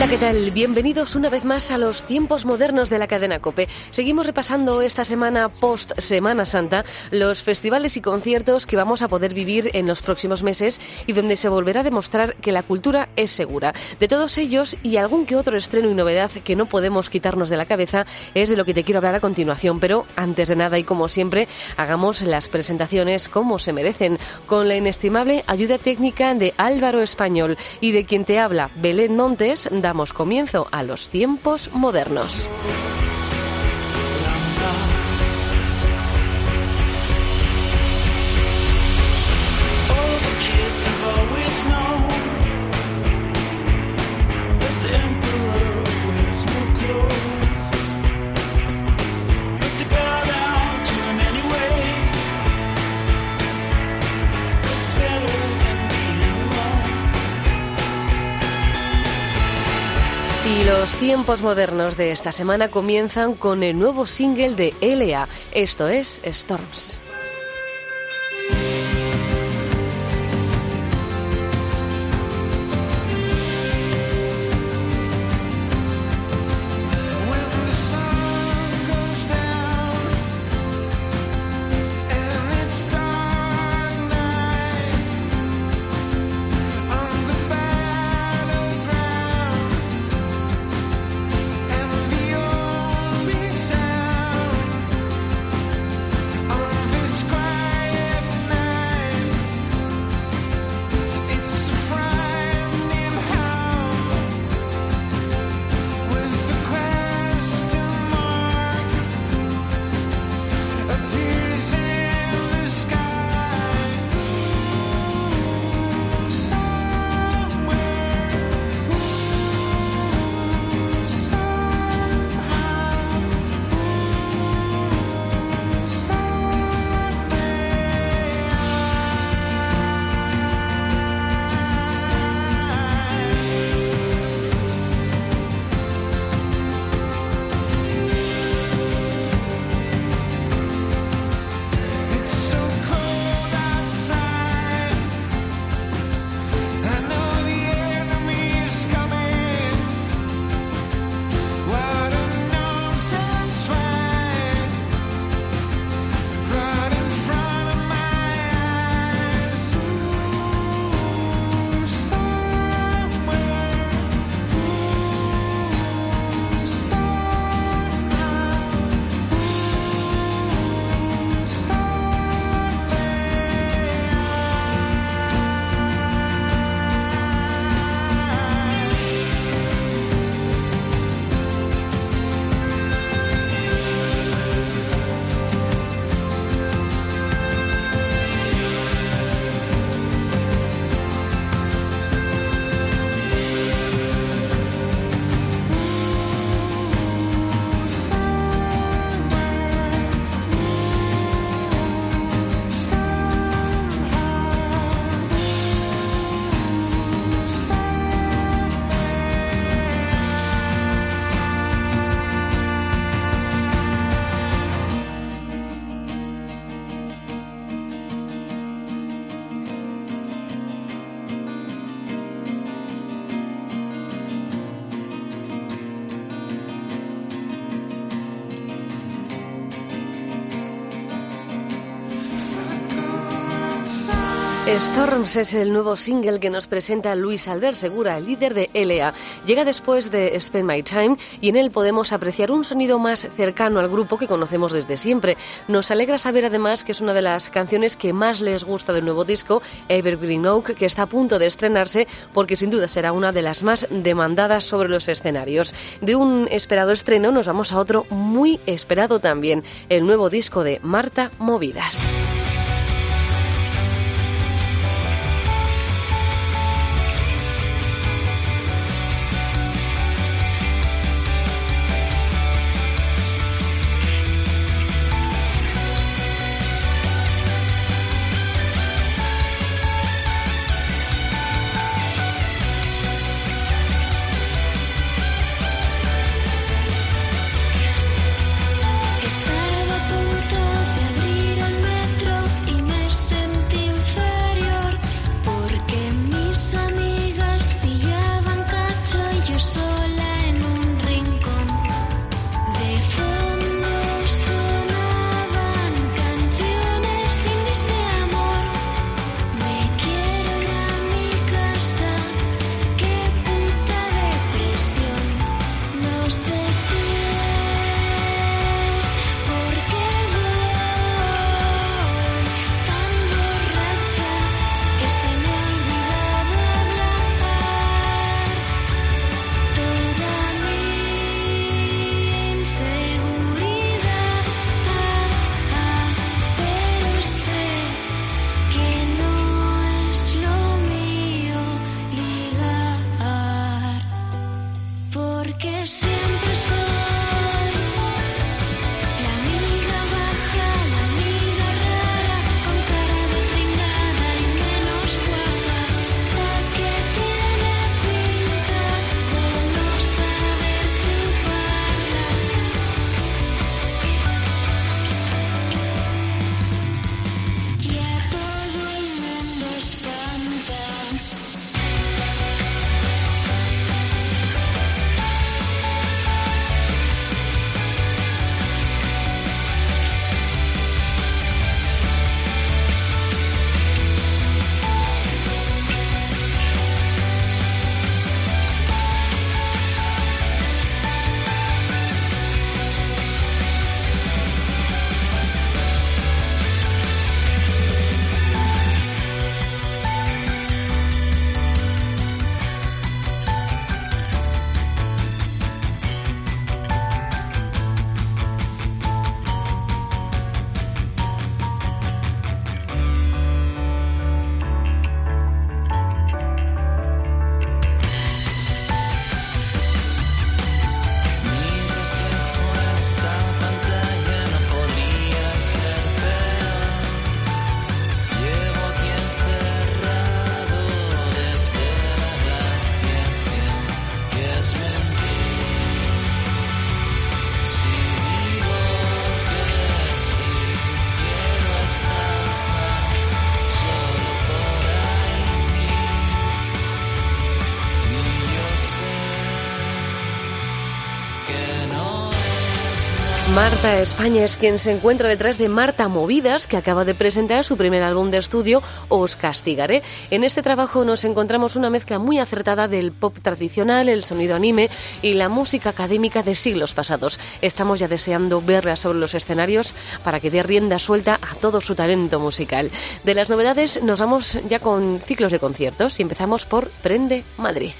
Hola, ¿qué tal? Bienvenidos una vez más a los tiempos modernos de la cadena Cope. Seguimos repasando esta semana post Semana Santa los festivales y conciertos que vamos a poder vivir en los próximos meses y donde se volverá a demostrar que la cultura es segura. De todos ellos y algún que otro estreno y novedad que no podemos quitarnos de la cabeza es de lo que te quiero hablar a continuación, pero antes de nada y como siempre, hagamos las presentaciones como se merecen, con la inestimable ayuda técnica de Álvaro Español y de quien te habla Belén Montes damos comienzo a los tiempos modernos. Tiempos modernos de esta semana comienzan con el nuevo single de L.A. Esto es Storms. Storms es el nuevo single que nos presenta Luis Albert Segura, líder de LA. Llega después de Spend My Time y en él podemos apreciar un sonido más cercano al grupo que conocemos desde siempre. Nos alegra saber además que es una de las canciones que más les gusta del nuevo disco, Evergreen Oak, que está a punto de estrenarse porque sin duda será una de las más demandadas sobre los escenarios. De un esperado estreno nos vamos a otro muy esperado también, el nuevo disco de Marta Movidas. Marta España es quien se encuentra detrás de Marta Movidas, que acaba de presentar su primer álbum de estudio, Os Castigaré. En este trabajo nos encontramos una mezcla muy acertada del pop tradicional, el sonido anime y la música académica de siglos pasados. Estamos ya deseando verla sobre los escenarios para que dé rienda suelta a todo su talento musical. De las novedades nos vamos ya con ciclos de conciertos y empezamos por Prende Madrid.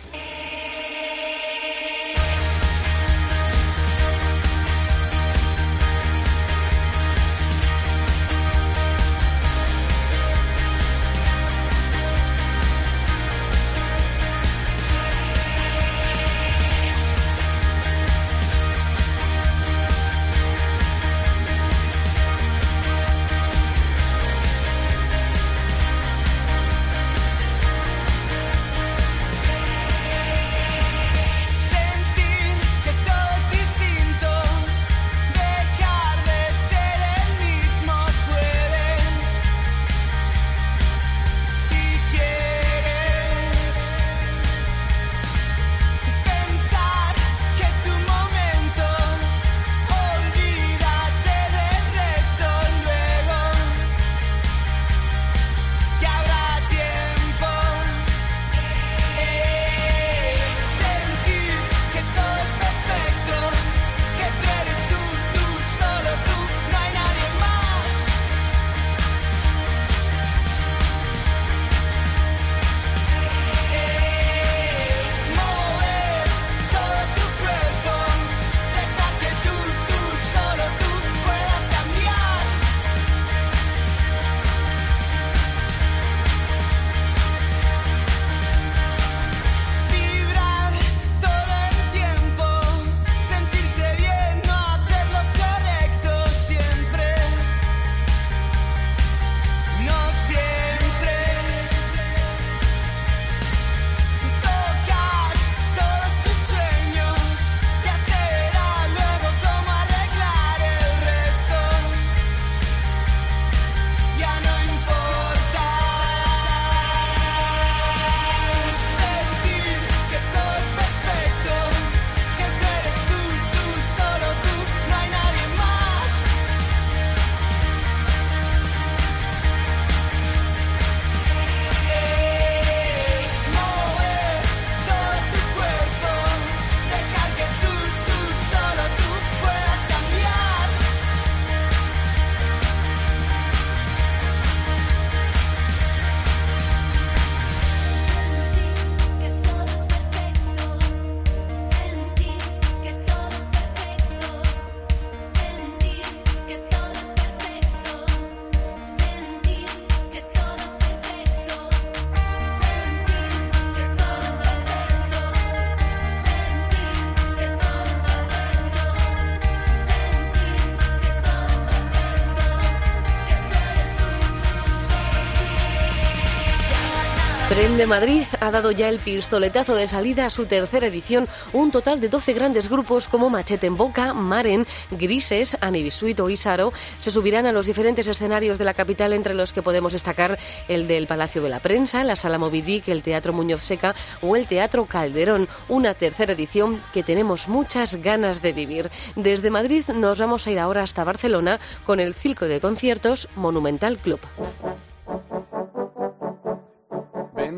Tren de Madrid ha dado ya el pistoletazo de salida a su tercera edición, un total de 12 grandes grupos como Machete en Boca, Maren, Grises, Anibisuit o Isaro se subirán a los diferentes escenarios de la capital entre los que podemos destacar el del Palacio de la Prensa, la Sala Movidic, el Teatro Muñoz Seca o el Teatro Calderón, una tercera edición que tenemos muchas ganas de vivir. Desde Madrid nos vamos a ir ahora hasta Barcelona con el Circo de Conciertos Monumental Club.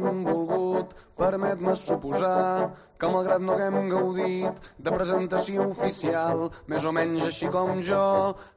hem volgut permet-me suposar que malgrat no haguem gaudit de presentació oficial, més o menys així com jo,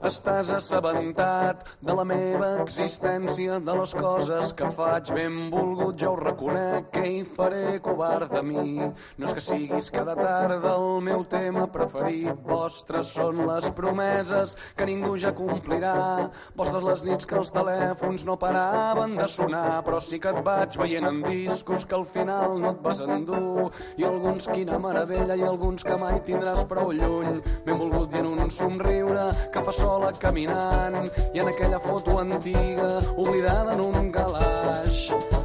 estàs assabentat de la meva existència, de les coses que faig. Ben volgut, jo ho reconec, que hi faré covard de mi. No és que siguis cada tarda el meu tema preferit, vostres són les promeses que ningú ja complirà, vostres les nits que els telèfons no paraven de sonar, però sí que et vaig veient en discos que al final no et vas endur, i algun alguns quina meravella i alguns que mai tindràs prou lluny. Ben volgut i en un somriure que fa sola caminant i en aquella foto antiga oblidada en un calaix.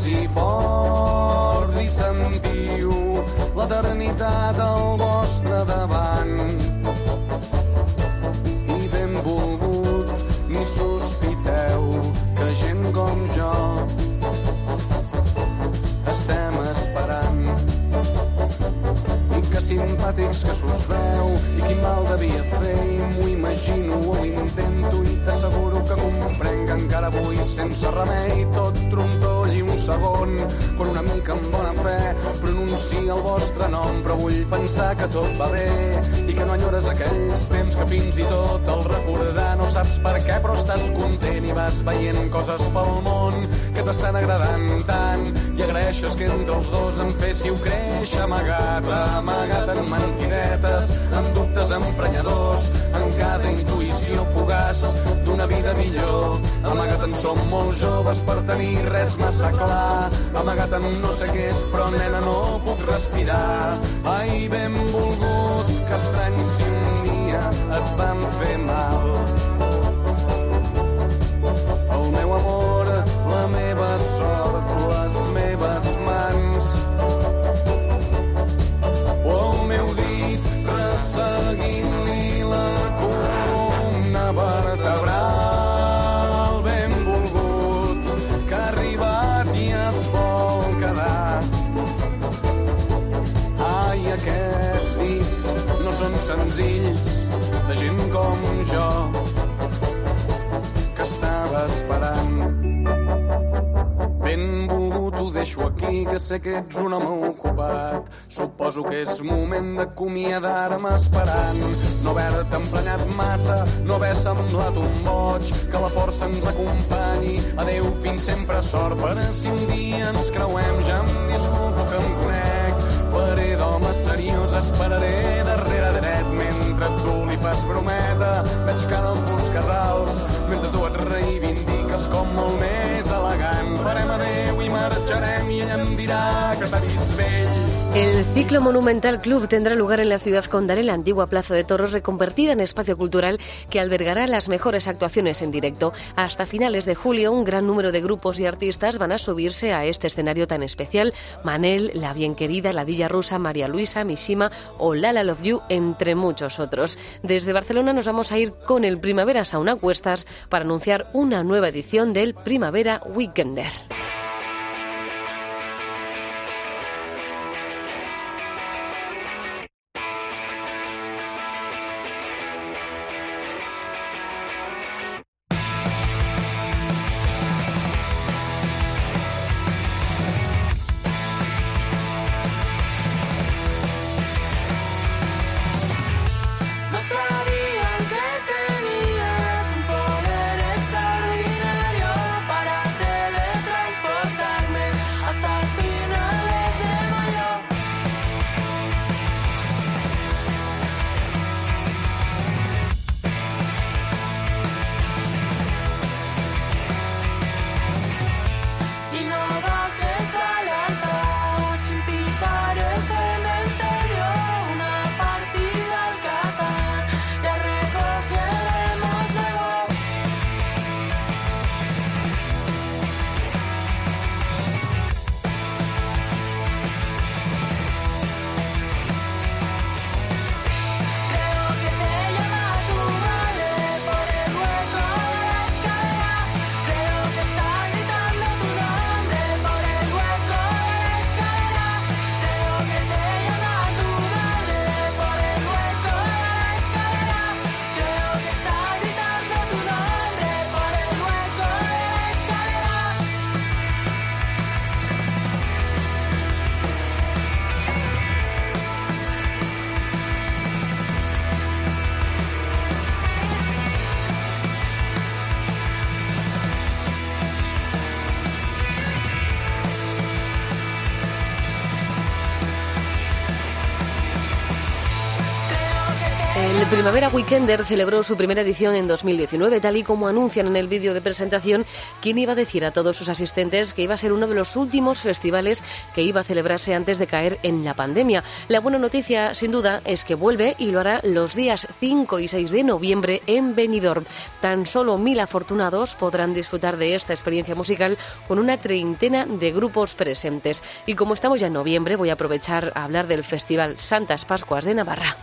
posi forts i sentiu l'eternitat al vol. vostre nom però vull pensar que tot va bé i que no enyores aquells temps que fins i tot el recordar no saps per què però estàs content i vas veient coses pel món que t'estan agradant tant i agraeixes que entre els dos em féssiu créixer amagat, amagat en mentidetes en dubtes emprenyadors en cada intuïció fugaç d'una vida millor amagat en som molt joves per tenir res massa clar. Amagat en no sé què és però nena no puc respirar. Ai ben volgut que estrany si un dia et van fer mal sé que ets un home ocupat. Suposo que és moment d'acomiadar-me esperant. No haver-te emprenyat massa, no haver semblat un boig, que la força ens acompanyi. Adeu, fins sempre sort, per si un dia ens creuem, ja em disculpo que em conec. Faré d'home seriós, esperaré darrere dret, mentre tu li fas brometa. Veig que dels buscasals, mentre tu et reivindiques com molt més. Farem adeu i marxarem i ella em dirà que t'ha vist vell. El ciclo Monumental Club tendrá lugar en la ciudad condal, en la antigua Plaza de Toros, reconvertida en espacio cultural que albergará las mejores actuaciones en directo. Hasta finales de julio, un gran número de grupos y artistas van a subirse a este escenario tan especial. Manel, La Bien Querida, La Dilla Rusa, María Luisa, Mishima o Lala Love You, entre muchos otros. Desde Barcelona nos vamos a ir con el Primavera Sauna Cuestas para anunciar una nueva edición del Primavera Weekender. El Primavera Weekender celebró su primera edición en 2019, tal y como anuncian en el vídeo de presentación, quien iba a decir a todos sus asistentes que iba a ser uno de los últimos festivales que iba a celebrarse antes de caer en la pandemia. La buena noticia, sin duda, es que vuelve y lo hará los días 5 y 6 de noviembre en Benidorm. Tan solo mil afortunados podrán disfrutar de esta experiencia musical con una treintena de grupos presentes. Y como estamos ya en noviembre, voy a aprovechar a hablar del Festival Santas Pascuas de Navarra.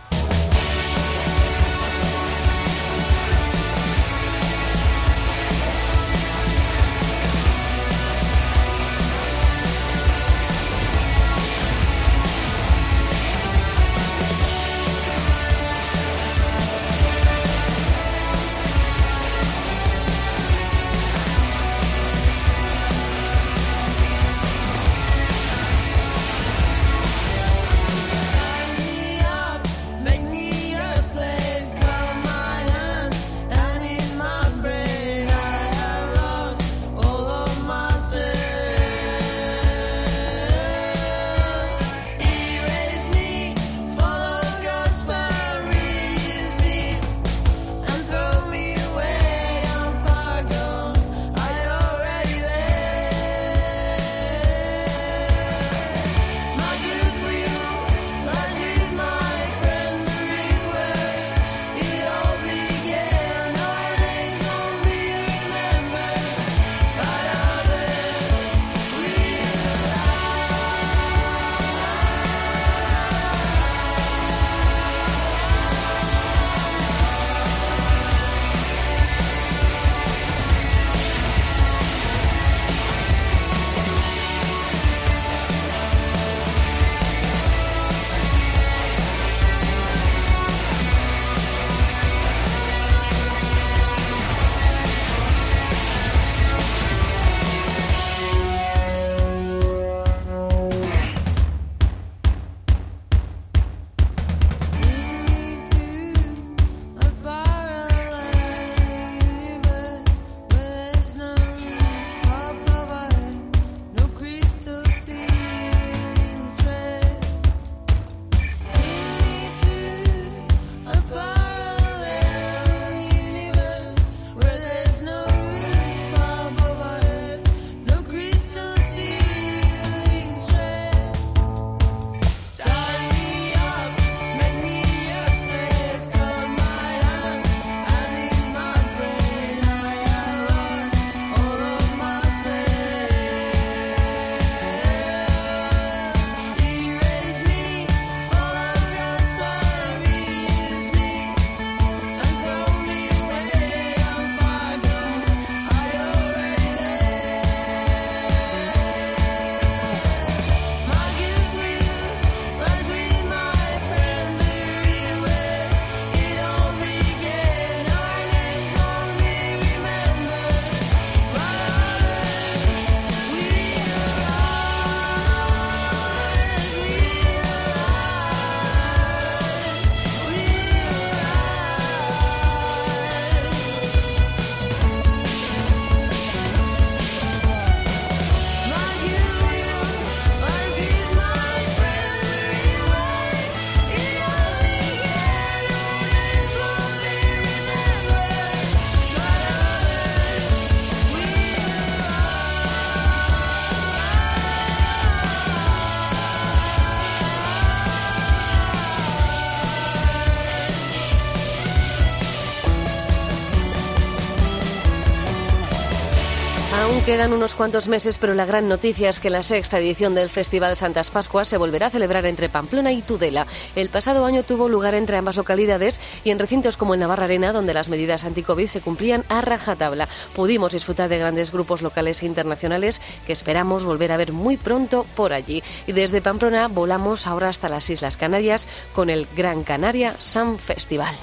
Quedan unos cuantos meses, pero la gran noticia es que la sexta edición del Festival Santas Pascuas se volverá a celebrar entre Pamplona y Tudela. El pasado año tuvo lugar entre ambas localidades y en recintos como el Navarra Arena, donde las medidas anti-COVID se cumplían a rajatabla. Pudimos disfrutar de grandes grupos locales e internacionales que esperamos volver a ver muy pronto por allí. Y desde Pamplona volamos ahora hasta las Islas Canarias con el Gran Canaria Sun Festival.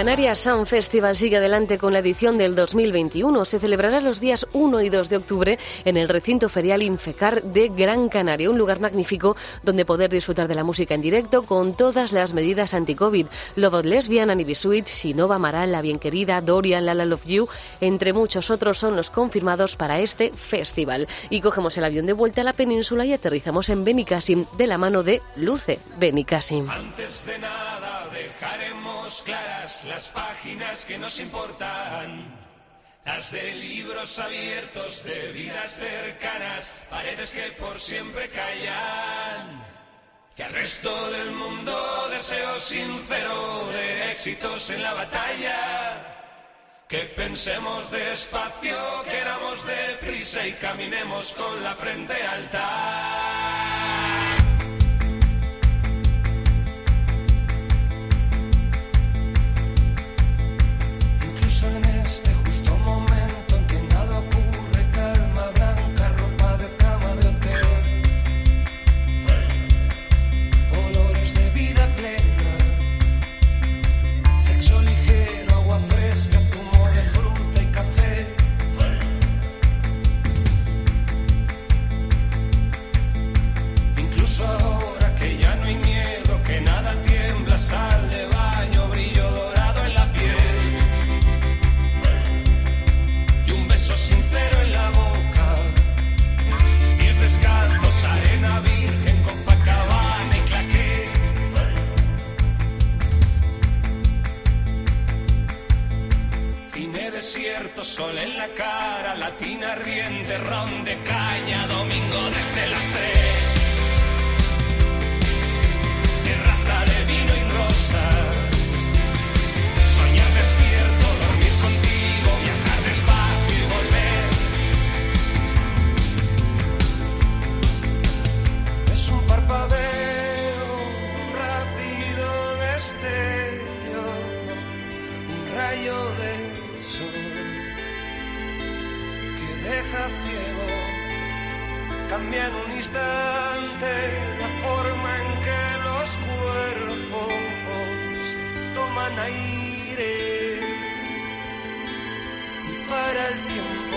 El Gran Canaria Sound Festival sigue adelante con la edición del 2021. Se celebrará los días 1 y 2 de octubre en el recinto ferial Infecar de Gran Canaria, un lugar magnífico donde poder disfrutar de la música en directo con todas las medidas anti-COVID. Love Lesbian, Annie Sweet, Sinova Amaral, La Bien Querida, Dorian, Lala Love You, entre muchos otros son los confirmados para este festival. Y cogemos el avión de vuelta a la península y aterrizamos en Benicassim de la mano de Luce Benicassim. Antes de nada dejaremos claras las páginas que nos importan. Las de libros abiertos, de vidas cercanas, paredes que por siempre callan. Que al resto del mundo deseo sincero de éxitos en la batalla. Que pensemos despacio, queramos deprisa y caminemos con la frente alta. Ciego. Cambia en un instante la forma en que los cuerpos toman aire y para el tiempo.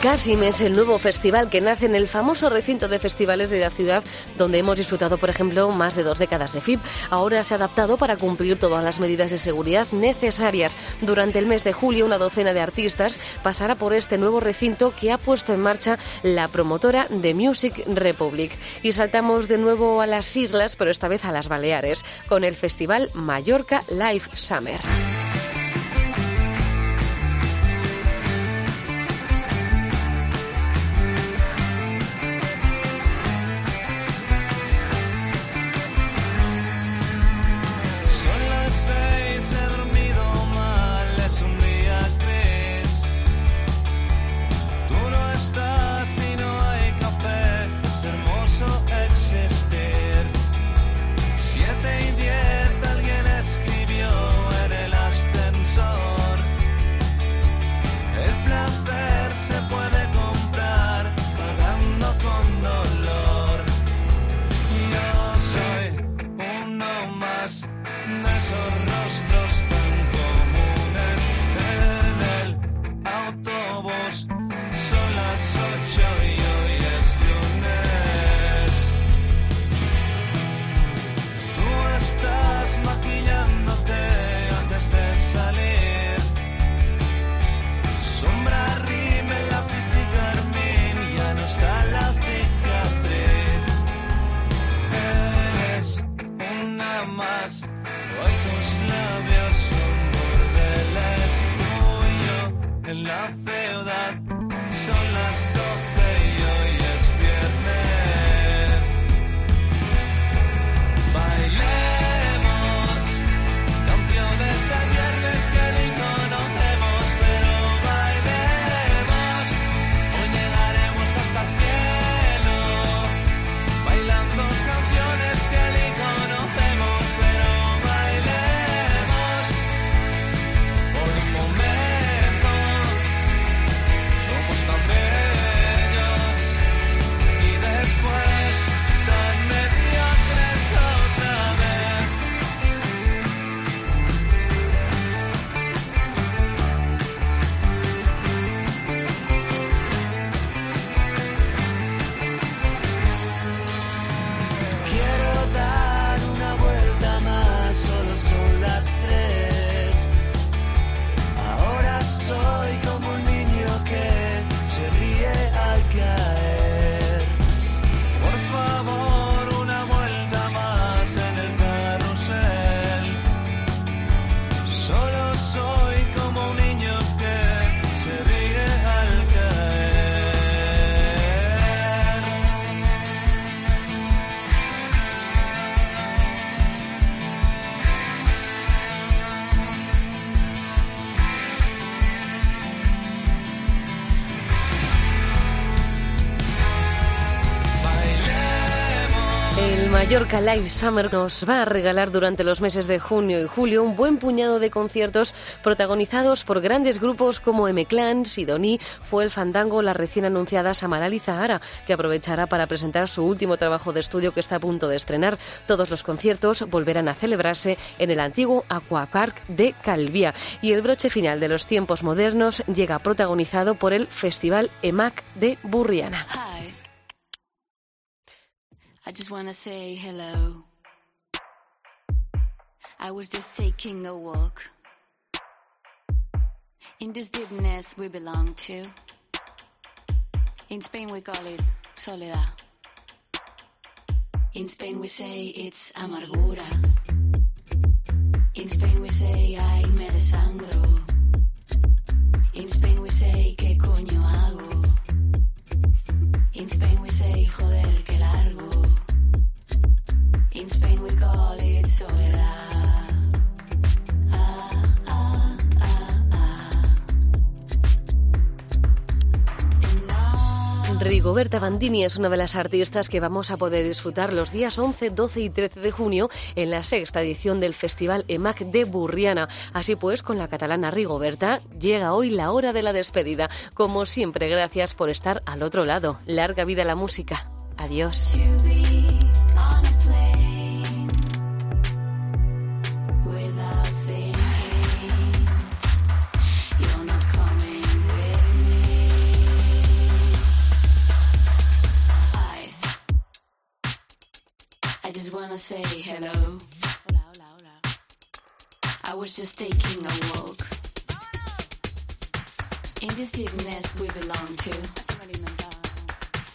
Benicassim es el nuevo festival que nace en el famoso recinto de festivales de la ciudad donde hemos disfrutado, por ejemplo, más de dos décadas de FIP. Ahora se ha adaptado para cumplir todas las medidas de seguridad necesarias. Durante el mes de julio, una docena de artistas pasará por este nuevo recinto que ha puesto en marcha la promotora de Music Republic. Y saltamos de nuevo a las islas, pero esta vez a las Baleares, con el festival Mallorca Live Summer. Mallorca Live Summer nos va a regalar durante los meses de junio y julio un buen puñado de conciertos protagonizados por grandes grupos como M-Clan, Sidoní, Fue el Fandango, la recién anunciada Samaral Zahara, que aprovechará para presentar su último trabajo de estudio que está a punto de estrenar. Todos los conciertos volverán a celebrarse en el antiguo Aquapark de Calvía. Y el broche final de los tiempos modernos llega protagonizado por el Festival EMAC de Burriana. I just wanna say hello. I was just taking a walk in this deepness we belong to. In Spain we call it soledad. In Spain we say it's amargura. In Spain we say ay me desangro. In Spain we say qué coño Rigoberta Bandini es una de las artistas que vamos a poder disfrutar los días 11, 12 y 13 de junio en la sexta edición del Festival EMAC de Burriana. Así pues, con la catalana Rigoberta llega hoy la hora de la despedida. Como siempre, gracias por estar al otro lado. Larga vida la música. Adiós. Wanna say hello. Hola, hola, hola. I was just taking a walk. In this deepness we belong to.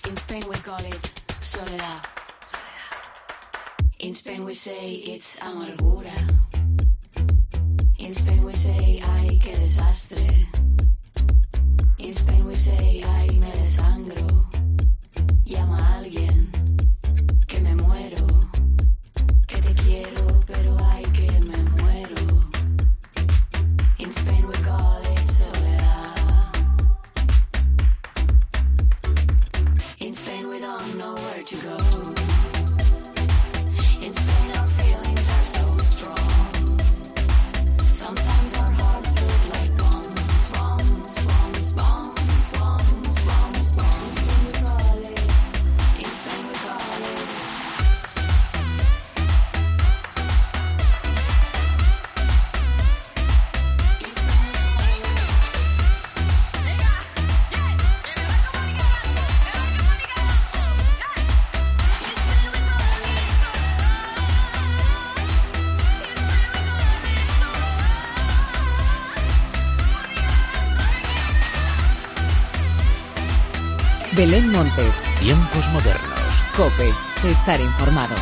In Spain we call it soledad. In Spain we say it's amargura. In Spain we say ay qué desastre. In Spain we say ay me desangro. Llama a alguien Montes, Tiempos modernos. Cope, estar informado.